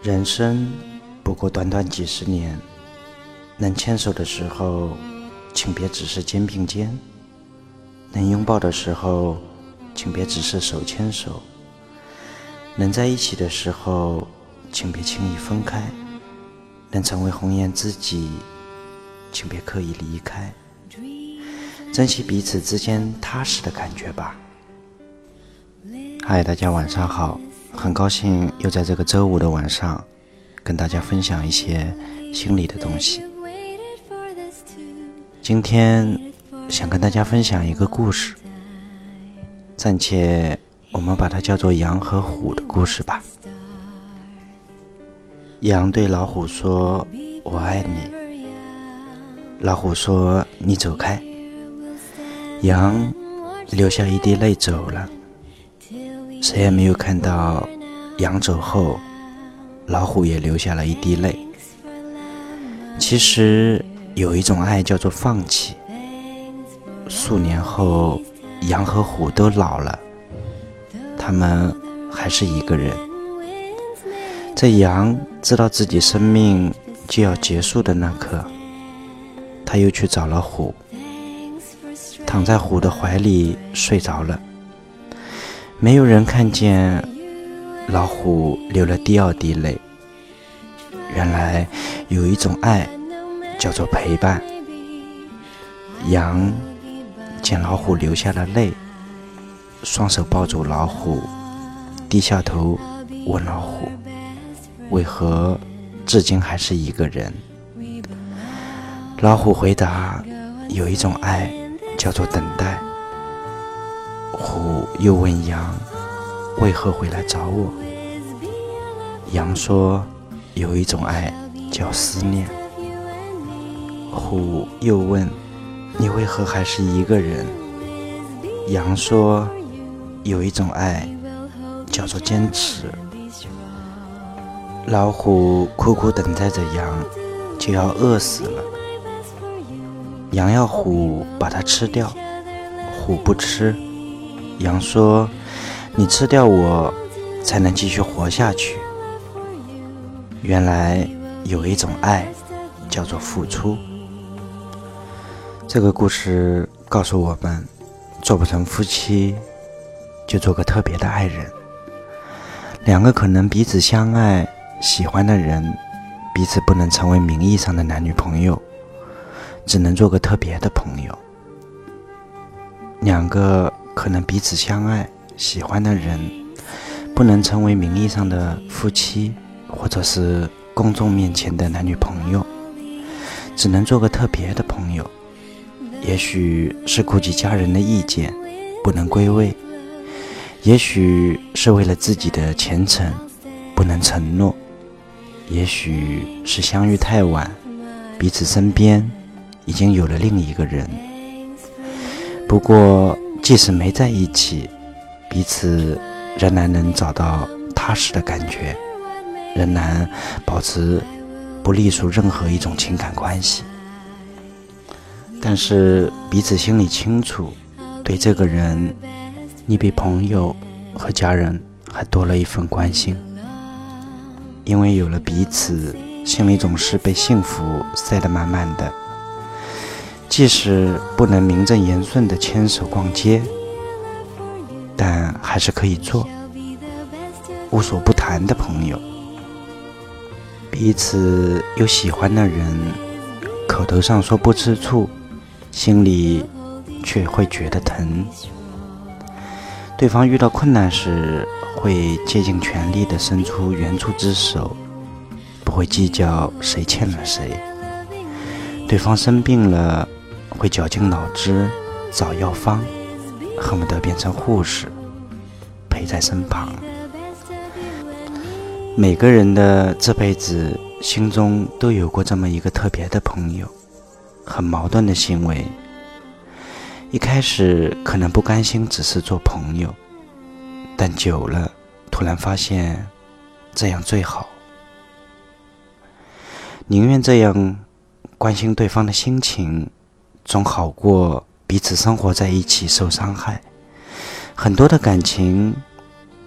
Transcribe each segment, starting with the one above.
人生不过短短几十年，能牵手的时候，请别只是肩并肩；能拥抱的时候，请别只是手牵手；能在一起的时候，请别轻易分开；能成为红颜知己，请别刻意离开。珍惜彼此之间踏实的感觉吧。嗨，大家晚上好。很高兴又在这个周五的晚上，跟大家分享一些心里的东西。今天想跟大家分享一个故事，暂且我们把它叫做羊和虎的故事吧。羊对老虎说：“我爱你。”老虎说：“你走开。”羊流下一滴泪走了。谁也没有看到，羊走后，老虎也流下了一滴泪。其实有一种爱叫做放弃。数年后，羊和虎都老了，他们还是一个人。在羊知道自己生命就要结束的那刻，他又去找了虎，躺在虎的怀里睡着了。没有人看见老虎流了第二滴泪。原来有一种爱叫做陪伴。羊见老虎流下了泪，双手抱住老虎，低下头问老虎：“为何至今还是一个人？”老虎回答：“有一种爱叫做等待。”虎又问羊：“为何会来找我？”羊说：“有一种爱叫思念。”虎又问：“你为何还是一个人？”羊说：“有一种爱叫做坚持。”老虎苦苦等待着羊，就要饿死了。羊要虎把它吃掉，虎不吃。羊说：“你吃掉我，才能继续活下去。”原来有一种爱，叫做付出。这个故事告诉我们：做不成夫妻，就做个特别的爱人。两个可能彼此相爱、喜欢的人，彼此不能成为名义上的男女朋友，只能做个特别的朋友。两个。可能彼此相爱、喜欢的人，不能成为名义上的夫妻，或者是公众面前的男女朋友，只能做个特别的朋友。也许是顾及家人的意见，不能归位；也许是为了自己的前程，不能承诺；也许是相遇太晚，彼此身边已经有了另一个人。不过。即使没在一起，彼此仍然能找到踏实的感觉，仍然保持不隶属任何一种情感关系。但是彼此心里清楚，对这个人，你比朋友和家人还多了一份关心。因为有了彼此，心里总是被幸福塞得满满的。即使不能名正言顺的牵手逛街，但还是可以做无所不谈的朋友。彼此有喜欢的人，口头上说不吃醋，心里却会觉得疼。对方遇到困难时，会竭尽全力的伸出援助之手，不会计较谁欠了谁。对方生病了。会绞尽脑汁找药方，恨不得变成护士陪在身旁。每个人的这辈子心中都有过这么一个特别的朋友，很矛盾的行为。一开始可能不甘心只是做朋友，但久了突然发现这样最好，宁愿这样关心对方的心情。总好过彼此生活在一起受伤害，很多的感情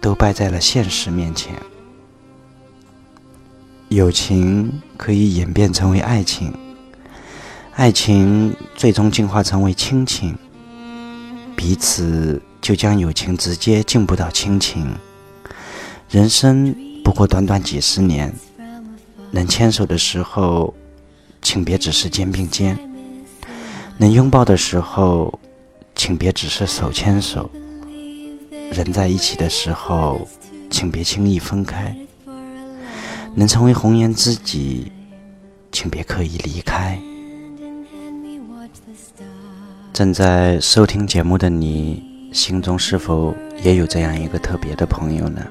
都败在了现实面前。友情可以演变成为爱情，爱情最终进化成为亲情，彼此就将友情直接进步到亲情。人生不过短短几十年，能牵手的时候，请别只是肩并肩；能拥抱的时候，请别只是手牵手。人在一起的时候，请别轻易分开。能成为红颜知己，请别刻意离开。正在收听节目的你，心中是否也有这样一个特别的朋友呢？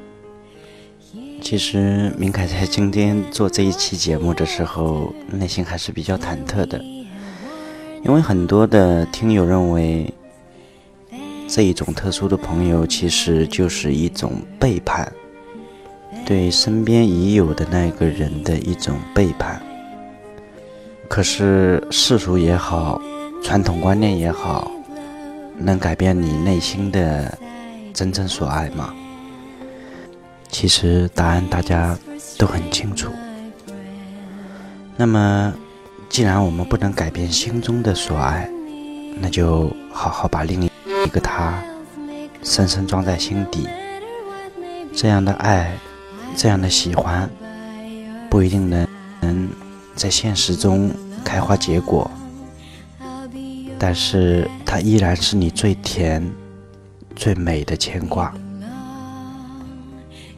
其实，明凯在今天做这一期节目的时候，内心还是比较忐忑的，因为很多的听友认为，这一种特殊的朋友其实就是一种背叛。对身边已有的那个人的一种背叛。可是世俗也好，传统观念也好，能改变你内心的真正所爱吗？其实答案大家都很清楚。那么，既然我们不能改变心中的所爱，那就好好把另一个他深深装在心底。这样的爱。这样的喜欢不一定能能在现实中开花结果，但是它依然是你最甜、最美的牵挂。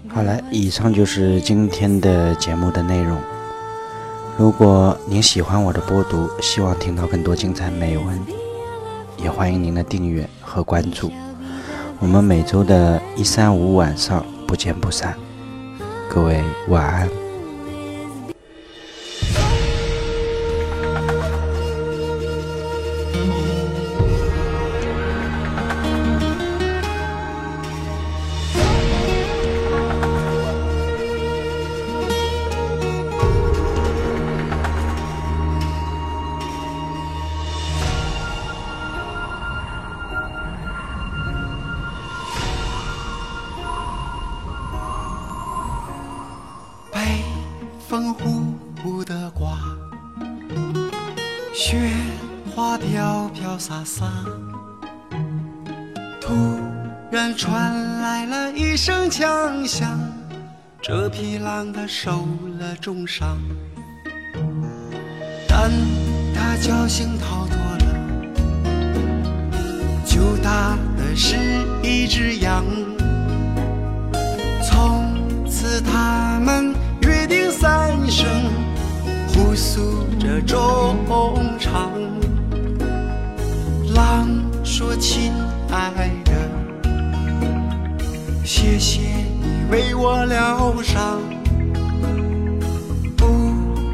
好了，以上就是今天的节目的内容。如果您喜欢我的播读，希望听到更多精彩美文，也欢迎您的订阅和关注。我们每周的一三五晚上不见不散。各位晚安。风呼呼地刮，雪花飘飘洒洒。突然传来了一声枪响，这匹狼它受了重伤，但它侥幸逃脱了，救它的是一只羊。从此他们。三声互诉着衷肠，狼说：“亲爱的，谢谢你为我疗伤。不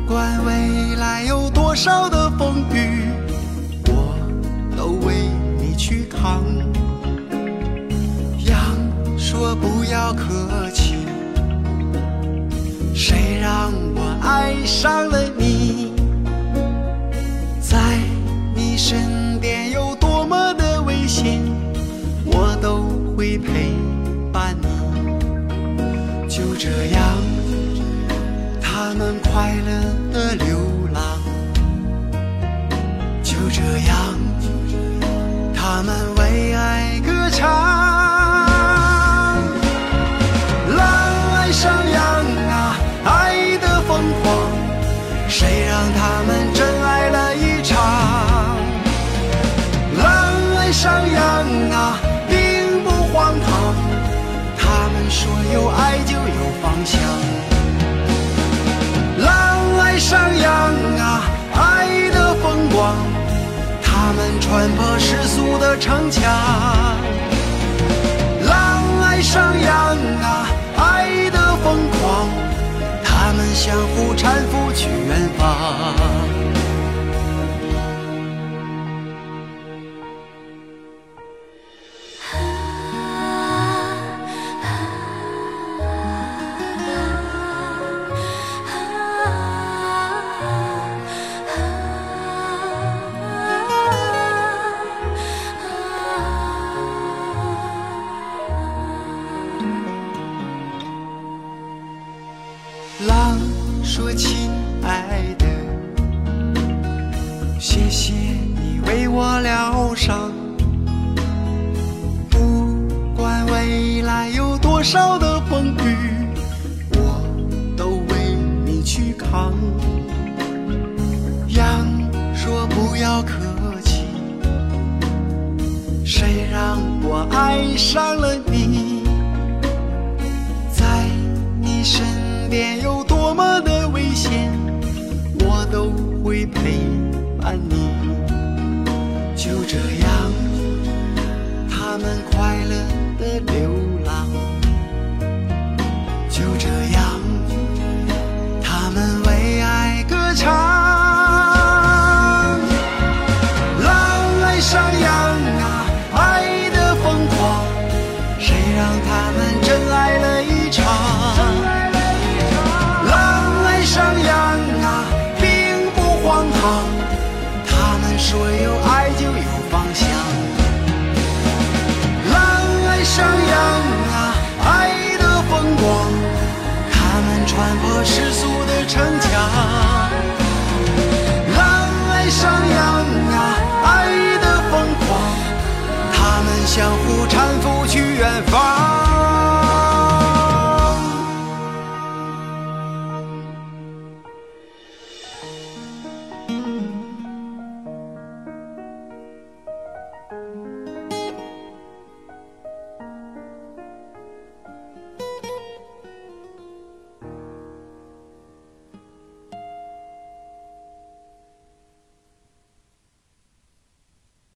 管未来有多少的风雨，我都为你去扛。”羊说：“不要客气。”让我爱上了们穿破世俗的城墙。狼爱上羊啊，爱的疯狂，他们相互搀扶去远方。说亲爱的，谢谢你为我疗伤。不管未来有多少的风雨，我都为你去扛。羊说不要客气，谁让我爱上了你？在你身点有多么的危险，我都会陪伴你。就这样，他们快乐的流